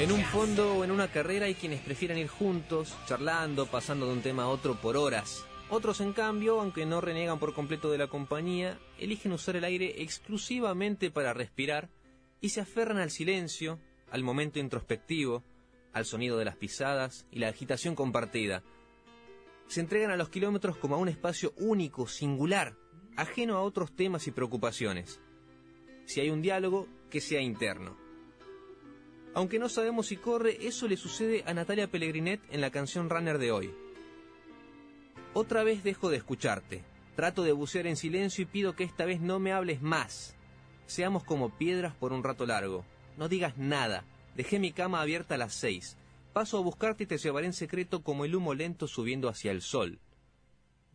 En un fondo o en una carrera hay quienes prefieren ir juntos, charlando, pasando de un tema a otro por horas. Otros, en cambio, aunque no renegan por completo de la compañía, eligen usar el aire exclusivamente para respirar y se aferran al silencio, al momento introspectivo, al sonido de las pisadas y la agitación compartida. Se entregan a los kilómetros como a un espacio único, singular, ajeno a otros temas y preocupaciones. Si hay un diálogo, que sea interno. Aunque no sabemos si corre, eso le sucede a Natalia Pellegrinet en la canción Runner de hoy. Otra vez dejo de escucharte. Trato de bucear en silencio y pido que esta vez no me hables más. Seamos como piedras por un rato largo. No digas nada. Dejé mi cama abierta a las seis. Paso a buscarte y te llevaré en secreto como el humo lento subiendo hacia el sol.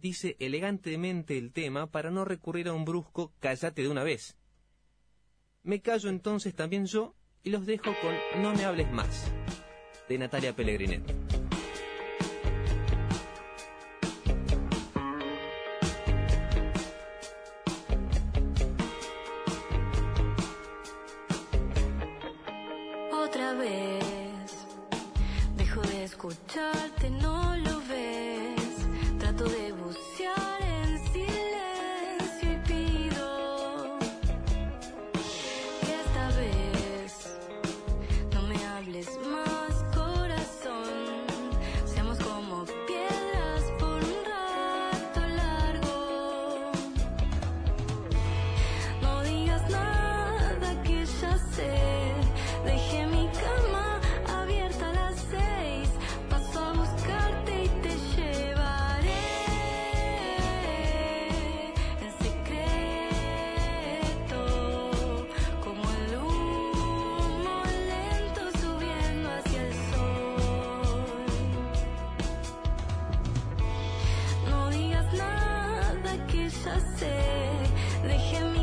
Dice elegantemente el tema para no recurrir a un brusco cállate de una vez. Me callo entonces también yo y los dejo con No me hables más, de Natalia Pellegrinet. Otra vez, dejo de escucharte, no Dejé mi cama abierta a las seis. Paso a buscarte y te llevaré en secreto, como el humo lento subiendo hacia el sol. No digas nada que ya sé. Dejé mi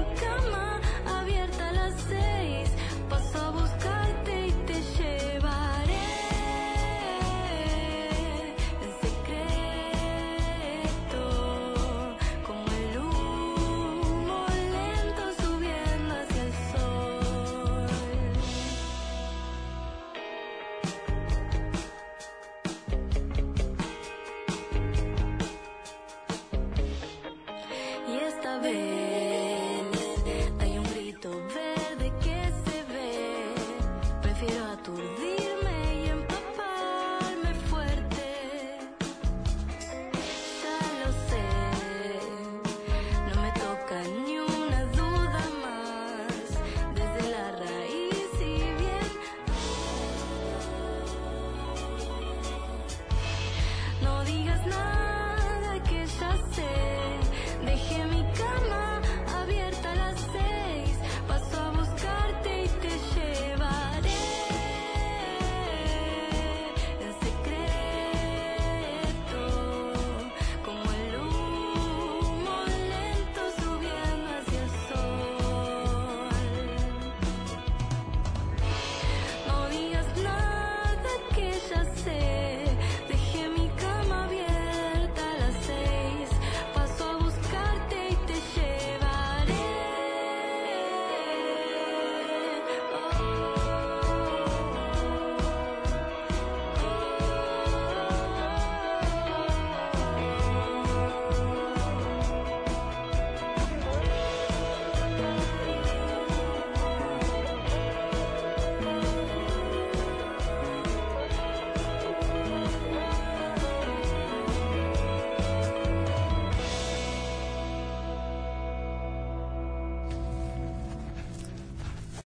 vez.